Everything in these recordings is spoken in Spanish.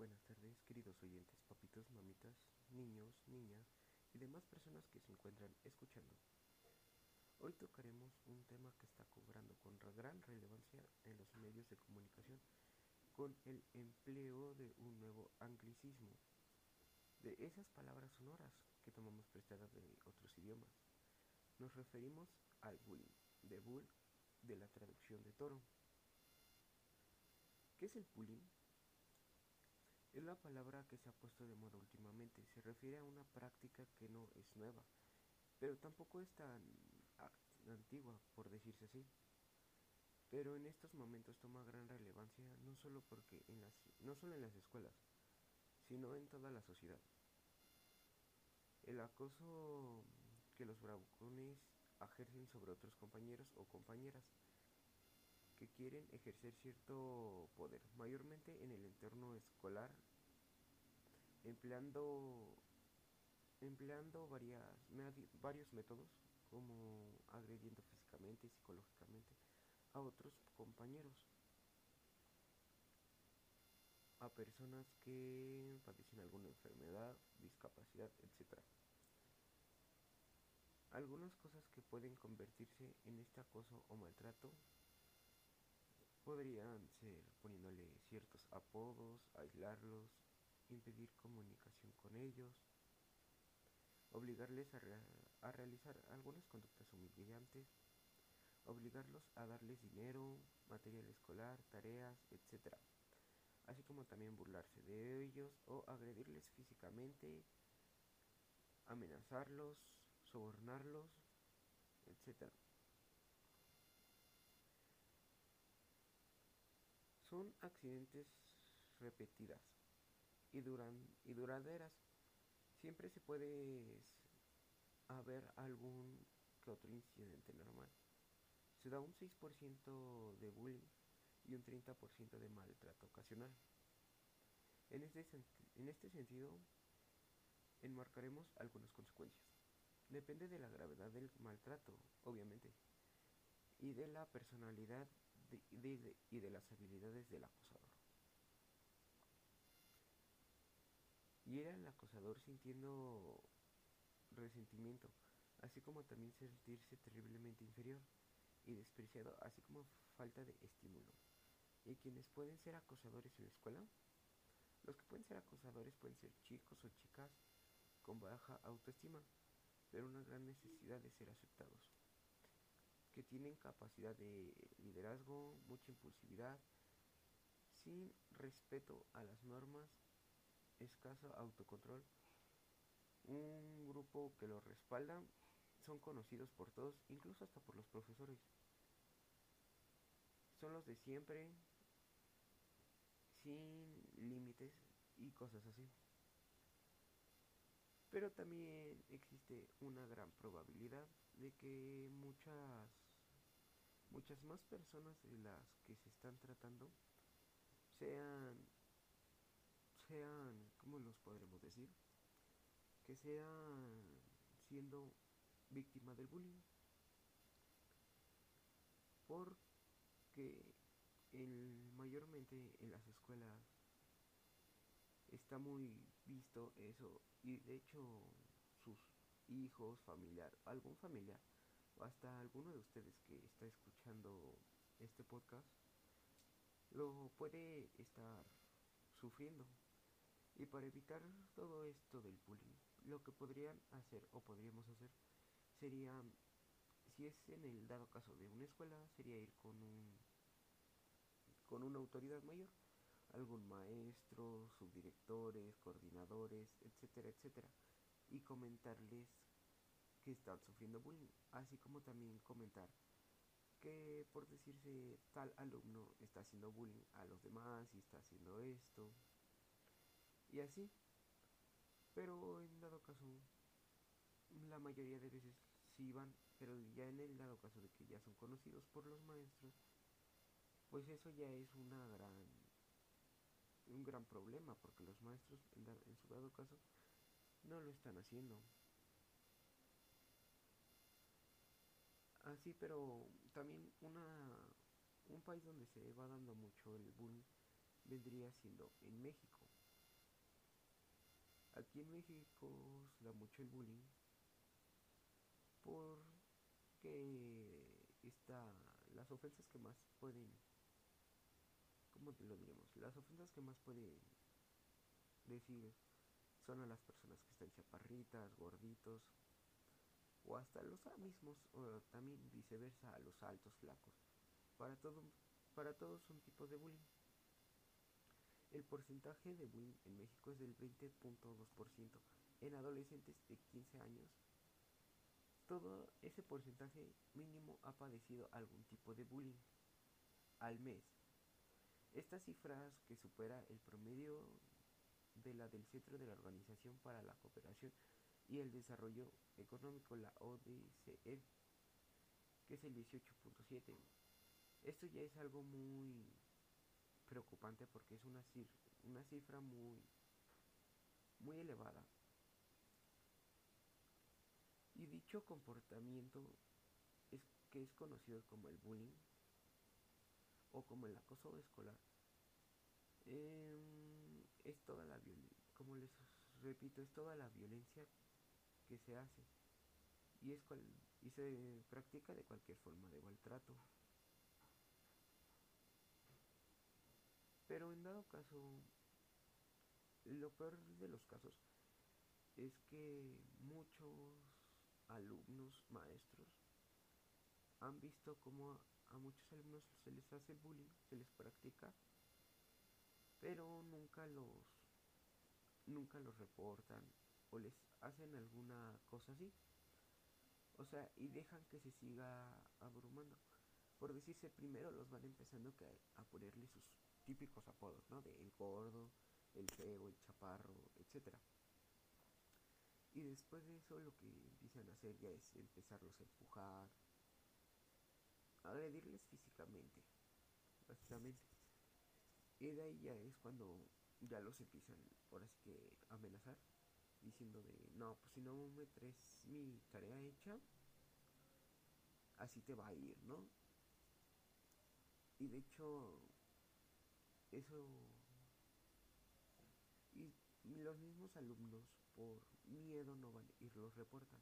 buenas tardes, queridos oyentes, papitos, mamitas, niños, niñas y demás personas que se encuentran escuchando. Hoy tocaremos un tema que está cobrando con gran relevancia en los medios de comunicación con el empleo de un nuevo anglicismo, de esas palabras sonoras que tomamos prestadas de otros idiomas. Nos referimos al bullying, de bull, de la traducción de toro. ¿Qué es el bullying? Es la palabra que se ha puesto de moda últimamente. Se refiere a una práctica que no es nueva, pero tampoco es tan antigua, por decirse así. Pero en estos momentos toma gran relevancia no solo porque en las no solo en las escuelas, sino en toda la sociedad. El acoso que los bravucones ejercen sobre otros compañeros o compañeras que quieren ejercer cierto poder, mayormente en el entorno escolar, empleando, empleando varias, varios métodos, como agrediendo físicamente y psicológicamente a otros compañeros, a personas que padecen alguna enfermedad, discapacidad, etc. Algunas cosas que pueden convertirse en este acoso o maltrato Podrían ser poniéndole ciertos apodos, aislarlos, impedir comunicación con ellos, obligarles a, realizar algunas conductas humillantes, obligarlos a darles dinero, material escolar, tareas, etc. Así como también burlarse de ellos o agredirles físicamente, amenazarlos, sobornarlos, etc. Son accidentes repetidas y, duran, y duraderas. Siempre se puede haber algún que otro incidente normal. Se da un 6% de bullying y un 30% de maltrato ocasional. En este, en este sentido, enmarcaremos algunas consecuencias. Depende de la gravedad del maltrato, obviamente, y de la personalidad y de las habilidades del acosador. Y era el acosador sintiendo resentimiento, así como también sentirse terriblemente inferior y despreciado, así como falta de estímulo. ¿Y quienes pueden ser acosadores en la escuela? Los que pueden ser acosadores pueden ser chicos o chicas con baja autoestima, pero una gran necesidad de ser aceptados que tienen capacidad de liderazgo, mucha impulsividad, sin respeto a las normas, escaso autocontrol. Un grupo que los respalda son conocidos por todos, incluso hasta por los profesores. Son los de siempre, sin límites y cosas así. Pero también existe una gran probabilidad de que muchas muchas más personas de las que se están tratando sean sean cómo los podremos decir que sean siendo víctima del bullying. Porque el, mayormente en las escuelas está muy visto eso y de hecho sus hijos, familiar, algún familiar o hasta alguno de ustedes que está escuchando este podcast lo puede estar sufriendo. Y para evitar todo esto del bullying, lo que podrían hacer o podríamos hacer sería, si es en el dado caso de una escuela, sería ir con un con una autoridad mayor, algún maestro, subdirectores, coordinadores, etcétera, etcétera, y comentarles que están sufriendo bullying, así como también comentar que por decirse tal alumno está haciendo bullying a los demás y está haciendo esto y así. Pero en dado caso, la mayoría de veces sí van, pero ya en el dado caso de que ya son conocidos por los maestros, pues eso ya es una gran un gran problema porque los maestros en su dado caso no lo están haciendo. Así, pero también una un país donde se va dando mucho el bullying vendría siendo en México. Aquí en México se da mucho el bullying porque está las ofensas que más pueden ¿cómo te lo diremos? Las ofensas que más pueden decir son a las personas que están chaparritas, gorditos o hasta los mismos o también viceversa a los altos, flacos. Para todo para todos son tipos de bullying. El porcentaje de bullying en México es del 20.2%. En adolescentes de 15 años, todo ese porcentaje mínimo ha padecido algún tipo de bullying al mes. Estas cifras que supera el promedio de la del Centro de la Organización para la Cooperación y el Desarrollo Económico, la ODCE, que es el 18.7. Esto ya es algo muy preocupante porque es una, una cifra muy, muy elevada. Y dicho comportamiento es que es conocido como el bullying o como el acoso escolar. Em, es toda la como les repito, es toda la violencia que se hace y es cual, y se practica de cualquier forma de maltrato. Pero en dado caso, lo peor de los casos es que muchos alumnos, maestros, han visto como a, muchos alumnos se les hace bullying, se les practica, pero nunca los nunca los reportan o les hacen alguna cosa así. O sea, y dejan que se siga abrumando. Por decirse, primero los van empezando a ponerle sus típicos apodos, ¿no? De el gordo, el feo, el chaparro, etc. Y después de eso lo que empiezan a hacer ya es empezarlos a empujar, agredirles físicamente, básicamente. Y de ahí ya es cuando ya los empiezan, por así que, amenazar, diciendo de, no, pues si no me traes mi tarea hecha, así te va a ir, ¿no? Y de hecho, eso y los mismos alumnos por miedo no van y los reportan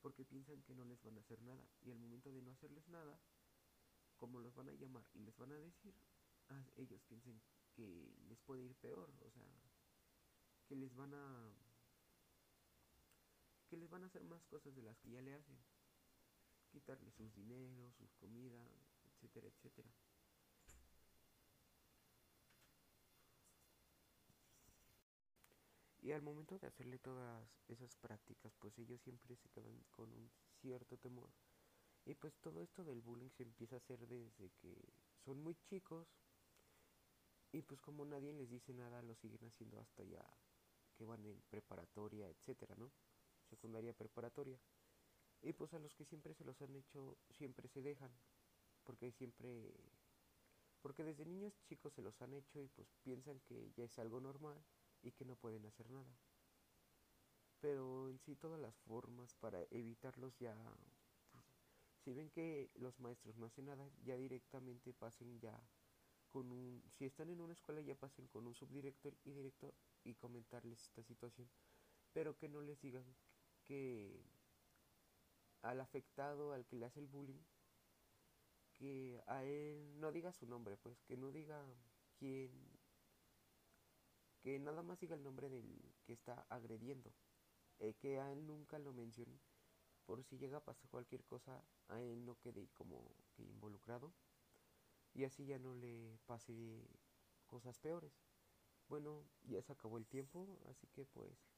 porque piensan que no les van a hacer nada y al momento de no hacerles nada como los van a llamar y les van a decir ellos piensan que les puede ir peor o sea que les van a que les van a hacer más cosas de las que ya le hacen quitarle sus dineros sus comida etcétera etcétera Y al momento de hacerle todas esas prácticas, pues ellos siempre se quedan con un cierto temor. Y pues todo esto del bullying se empieza a hacer desde que son muy chicos. Y pues como nadie les dice nada, lo siguen haciendo hasta ya que van en preparatoria, etcétera, ¿no? Secundaria preparatoria. Y pues a los que siempre se los han hecho, siempre se dejan. Porque siempre. Porque desde niños chicos se los han hecho y pues piensan que ya es algo normal y que no pueden hacer nada. Pero en sí todas las formas para evitarlos ya, pues, si ven que los maestros no hacen nada, ya directamente pasen ya con un, si están en una escuela ya pasen con un subdirector y director y comentarles esta situación, pero que no les digan que al afectado, al que le hace el bullying, que a él no diga su nombre, pues que no diga quién que nada más diga el nombre del que está agrediendo, eh, que a él nunca lo mencione, por si llega a pasar cualquier cosa, a él no quede como que involucrado. Y así ya no le pase cosas peores. Bueno, ya se acabó el tiempo, así que pues